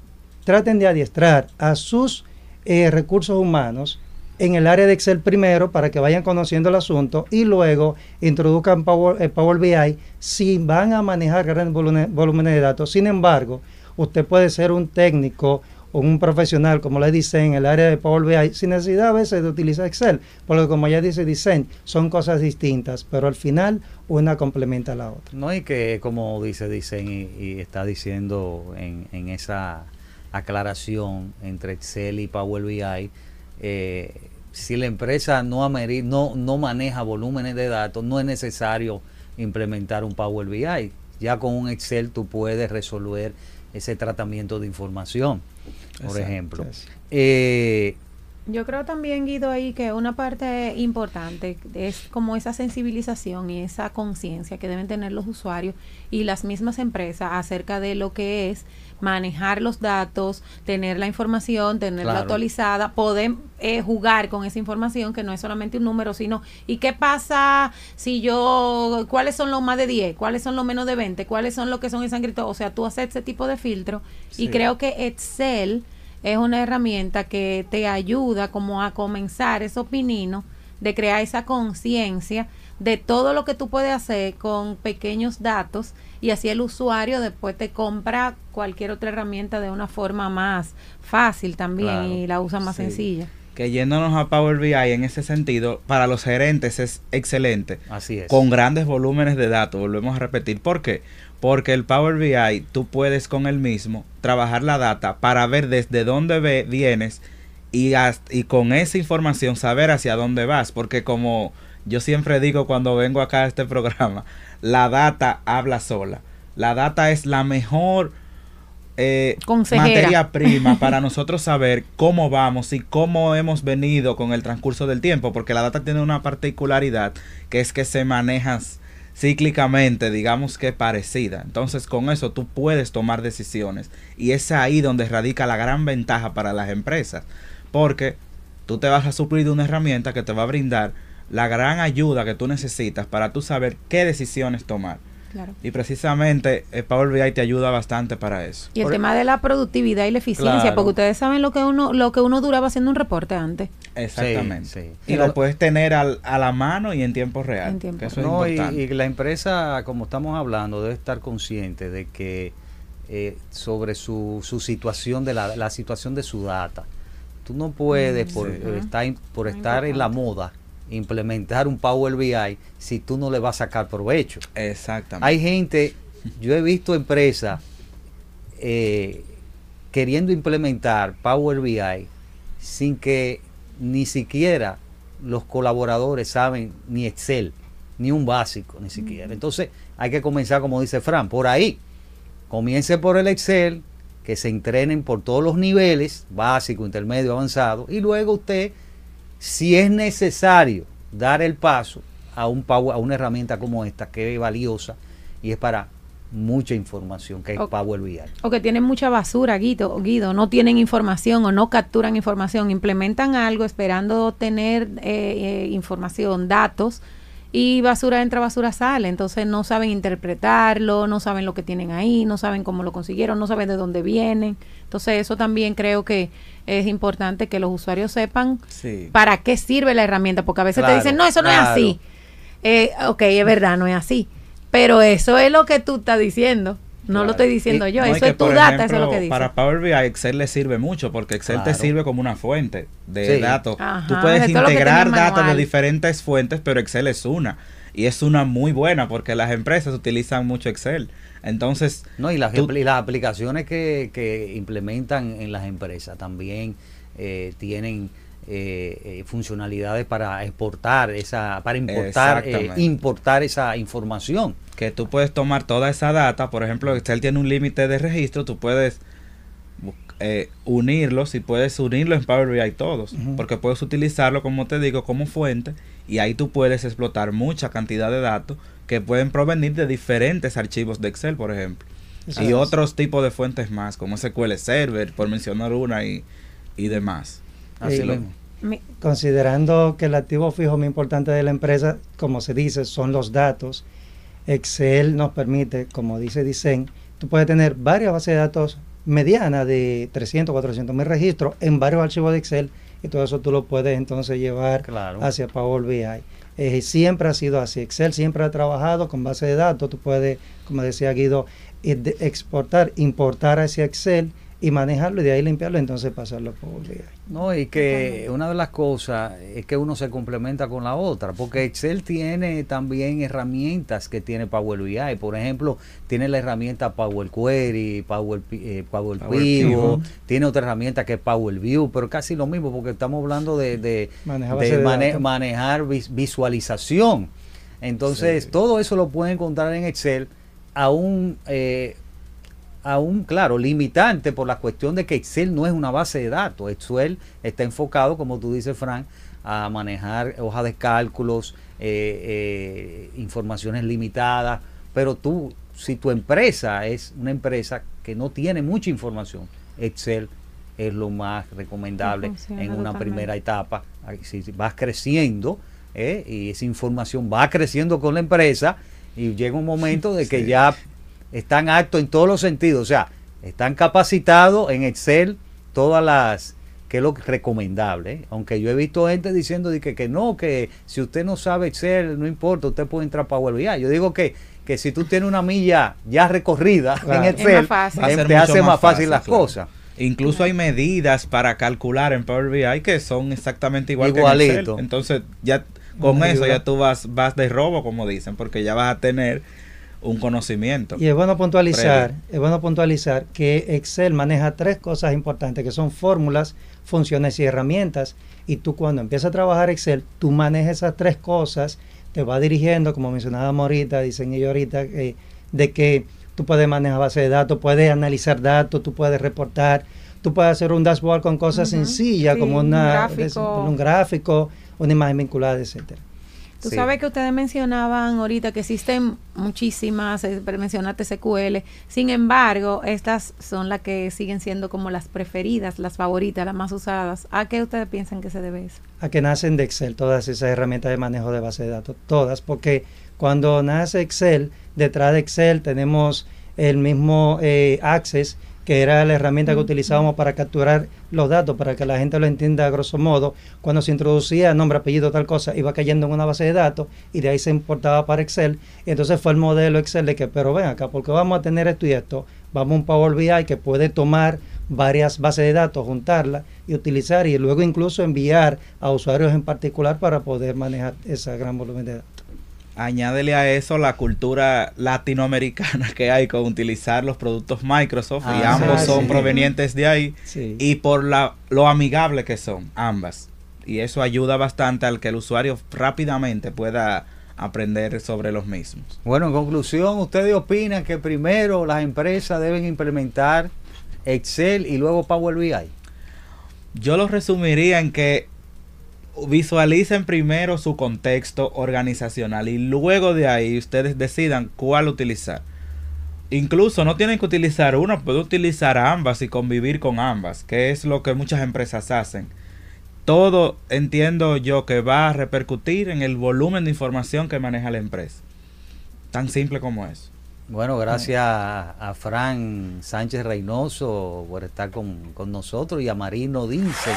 traten de adiestrar a sus eh, recursos humanos en el área de Excel primero para que vayan conociendo el asunto y luego introduzcan Power, eh, Power BI si van a manejar grandes volúmenes, volúmenes de datos. Sin embargo, usted puede ser un técnico o un profesional, como le dicen, en el área de Power BI, sin necesidad a veces de utilizar Excel, porque como ya dice Dicen, son cosas distintas, pero al final una complementa a la otra. No, y que como dice y, y está diciendo en, en esa aclaración entre Excel y Power BI, eh, si la empresa no, ameri no, no maneja volúmenes de datos, no es necesario implementar un Power BI. Ya con un Excel tú puedes resolver ese tratamiento de información, por Exacto, ejemplo. Eh, Yo creo también, Guido, ahí que una parte importante es como esa sensibilización y esa conciencia que deben tener los usuarios y las mismas empresas acerca de lo que es manejar los datos, tener la información, tenerla Claro. actualizada, poder eh, jugar con esa información que no es solamente un número, sino ¿y qué pasa si yo, cuáles son los más de 10, cuáles son los menos de 20, cuáles son los que son insangritos? O sea, tú haces ese tipo de filtro y creo que Excel es una herramienta que te ayuda como a comenzar esos pininos de crear esa conciencia de todo lo que tú puedes hacer con pequeños datos y así el usuario después te compra cualquier otra herramienta de una forma más fácil también Claro, y la usa más sí. sencilla. Que yéndonos a Power BI en ese sentido, para los gerentes es excelente. Así es. Con grandes volúmenes de datos, volvemos a repetir. ¿Por qué? Porque el Power BI, tú puedes con el mismo trabajar la data para ver desde dónde ve- vienes y, y con esa información saber hacia dónde vas. Porque como yo siempre digo cuando vengo acá a este programa, la data habla sola. La data es la mejor eh, materia prima para nosotros saber cómo vamos y cómo hemos venido con el transcurso del tiempo, porque la data tiene una particularidad que es que se maneja cíclicamente, digamos que parecida. Entonces con eso tú puedes tomar decisiones y es ahí donde radica la gran ventaja para las empresas, porque tú te vas a suplir de una herramienta que te va a brindar la gran ayuda que tú necesitas para tú saber qué decisiones tomar. Claro. Y precisamente el Power BI te ayuda bastante para eso. Y el tema de la productividad y la eficiencia, Claro. porque ustedes saben lo que uno lo que uno duraba haciendo un reporte antes. Exactamente. Sí, sí. Y lo puedes tener al- a la mano y en tiempo real. En tiempo que eso es No, y, importante. y la empresa, como estamos hablando, debe estar consciente de que eh, sobre su, su situación de la, la situación de su data. Tú no puedes, Mm, por, sí. eh, estar, in- por estar en la moda, implementar un Power BI si tú no le vas a sacar provecho. Exactamente. Hay gente, yo he visto empresas eh, queriendo implementar Power BI sin que ni siquiera los colaboradores saben ni Excel, ni un básico, ni siquiera. Entonces hay que comenzar, como dice Fran, por ahí. Comience por el Excel, que se entrenen por todos los niveles, básico, intermedio, avanzado, y luego usted, si es necesario, dar el paso a, un Power- a una herramienta como esta, que es valiosa y es para mucha información, que es Ok. Power BI. O que tienen mucha basura, Guido, Guido, no tienen información o no capturan información, implementan algo esperando tener eh, eh, información, datos, y basura entra, basura sale. Entonces no saben interpretarlo, no saben lo que tienen ahí, no saben cómo lo consiguieron, no saben de dónde vienen. Entonces eso también creo que es importante que los usuarios sepan Sí. para qué sirve la herramienta, porque a veces Claro, te dicen, no, eso no es así. Eh, ok, es verdad, no es así. Pero eso es lo que tú estás diciendo. No lo estoy diciendo Y- yo. No, eso que, es tu data, eso es lo que dice. Para Power BI, Excel le sirve mucho porque Excel te sirve como una fuente de Sí. datos. Ajá, Tú puedes integrar datos de diferentes fuentes, pero Excel es una. Y es una muy buena porque las empresas utilizan mucho Excel. Entonces, No, y las, tú- y las aplicaciones que, que implementan en las empresas también eh, tienen eh, eh, funcionalidades para exportar esa, para importar, eh, importar esa información. que tú puedes tomar toda esa data, por ejemplo, Excel tiene un límite de registro, tú puedes eh, unirlos y puedes unirlo en Power BI todos, porque puedes utilizarlo, como te digo, como fuente. Y ahí tú puedes explotar mucha cantidad de datos que pueden provenir de diferentes archivos de Excel, por ejemplo, y otros tipos de fuentes más, como SQL Server, por mencionar una y, y demás. Así Eh, mismo. Mi- Considerando que el activo fijo más importante de la empresa, como se dice, son los datos, Excel nos permite, como dice Dicen, tú puedes tener varias bases de datos medianas de 300, 400 mil registros en varios archivos de Excel y todo eso tú lo puedes entonces llevar Claro. hacia Power BI. Eh, siempre ha sido así. Excel siempre ha trabajado con base de datos. Tú puedes, como decía Guido, eh, exportar, importar hacia Excel y manejarlo y de ahí limpiarlo, entonces pasarlo a Power BI. No, y que una de las cosas es que uno se complementa con la otra, porque Excel tiene también herramientas que tiene Power BI. Por ejemplo, tiene la herramienta Power Query, Power, eh, Power, Power Pivot, tiene otra herramienta que es Power View, pero casi lo mismo, porque estamos hablando de, de, Manejar de mane- visualización. Entonces, Sí. todo eso lo pueden encontrar en Excel a un, eh, a un, claro, limitante por la cuestión de que Excel no es una base de datos. Excel está enfocado, como tú dices, Frank, a manejar hojas de cálculos, eh, eh, informaciones limitadas, pero tú, si tu empresa es una empresa que no tiene mucha información, Excel es lo más recomendable funciona en una totalmente. primera etapa. Si vas creciendo eh, y esa información va creciendo con la empresa y llega un momento de que Sí. ya están aptos en todos los sentidos, o sea, están capacitados en Excel todas las que es lo recomendable, ¿eh? aunque yo he visto gente diciendo de que, que no, que si usted no sabe Excel, no importa, usted puede entrar a Power BI. Yo digo que, que si tú tienes una milla ya recorrida Claro. en Es Excel, más fácil. Te hace más fácil, las claro. cosas. Incluso hay medidas para calcular en Power BI que son exactamente igual que en Igualito. Excel. Entonces, ya con eso ya tú vas, vas de robo, como dicen, porque ya vas a tener un conocimiento. Y es bueno puntualizar, Previo. es bueno puntualizar que Excel maneja tres cosas importantes que son fórmulas, funciones y herramientas. Y tú cuando empiezas a trabajar Excel, tú manejas esas tres cosas, te va dirigiendo, como mencionábamos ahorita, dicen ellos ahorita, eh, de que tú puedes manejar base de datos, puedes analizar datos, tú puedes reportar, tú puedes hacer un dashboard con cosas Ujú, sencillas sí, como un una, gráfico. un gráfico, una imagen vinculada, etcétera. Tú Sí. sabes que ustedes mencionaban ahorita que existen muchísimas, eh, mencionaste SQL, sin embargo, estas son las que siguen siendo como las preferidas, las favoritas, las más usadas. ¿A qué ustedes piensan que se debe eso? a que nacen de Excel, todas esas herramientas de manejo de base de datos, todas, porque cuando nace Excel, detrás de Excel tenemos el mismo eh, Access, que era la herramienta que utilizábamos para capturar los datos, para que la gente lo entienda a grosso modo. Cuando se introducía nombre, apellido, tal cosa, iba cayendo en una base de datos y de ahí se importaba para Excel. Y entonces fue el modelo Excel de que, pero ven acá, porque vamos a tener esto y esto, vamos a un Power BI que puede tomar varias bases de datos, juntarlas y utilizar y luego incluso enviar a usuarios en particular para poder manejar esa gran volumen de datos añádele a eso la cultura latinoamericana que hay con utilizar los productos Microsoft y Ah, ambos sí. son Sí. provenientes de ahí Sí. y por la, lo amigable que son ambas. Y eso ayuda bastante al que el usuario rápidamente pueda aprender sobre los mismos. Bueno, en conclusión, ¿ustedes opinan que primero las empresas deben implementar Excel y luego Power BI? Yo lo resumiría en que visualicen primero su contexto organizacional y luego de ahí ustedes decidan cuál utilizar. Incluso no tienen que utilizar una, pueden utilizar ambas y convivir con ambas, que es lo que muchas empresas hacen. Todo entiendo yo que va a repercutir en el volumen de información que maneja la empresa. Tan simple como eso. Bueno, gracias a, Fran Sánchez Reynoso por estar con, con nosotros y a Marino Dinsen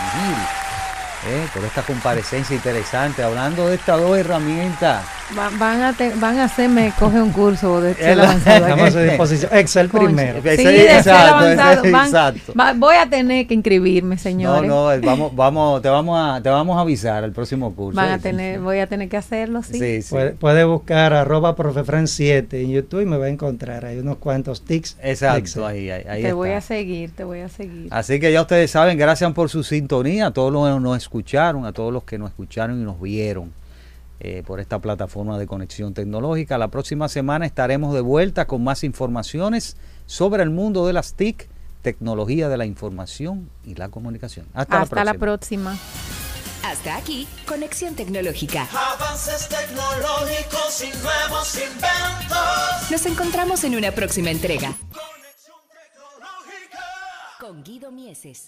eh, por esta comparecencia interesante, hablando de estas dos herramientas. Va- van, a te- van a hacerme, coge un curso de Excel El- avanzado. Estamos a su disposición. Excel Concha. primero. Sí, Excel exacto, avanzado. ese- Van- exacto. va- voy a tener que inscribirme, No, señores. no, eh, vamos, vamos, te vamos a, te vamos a avisar el próximo curso. Van a eh. tener, voy a tener que hacerlo, sí. Sí, sí. Puede, puede buscar arroba profefran7 en YouTube y me va a encontrar. Hay unos cuantos tics. Exacto, ahí, ahí, ahí te voy a seguir, te voy a seguir. Así que ya ustedes saben, gracias por su sintonía, todos los nos escucharon, a todos los que nos escucharon y nos vieron eh, por esta plataforma de conexión tecnológica. La próxima semana estaremos de vuelta con más informaciones sobre el mundo de las TIC, tecnología de la información y la comunicación. Hasta, Hasta la la próxima. próxima. Hasta aquí, Conexión Tecnológica. Avances tecnológicos y nuevos inventos. Nos encontramos en una próxima entrega. Conexión tecnológica. Con Guido Mieses.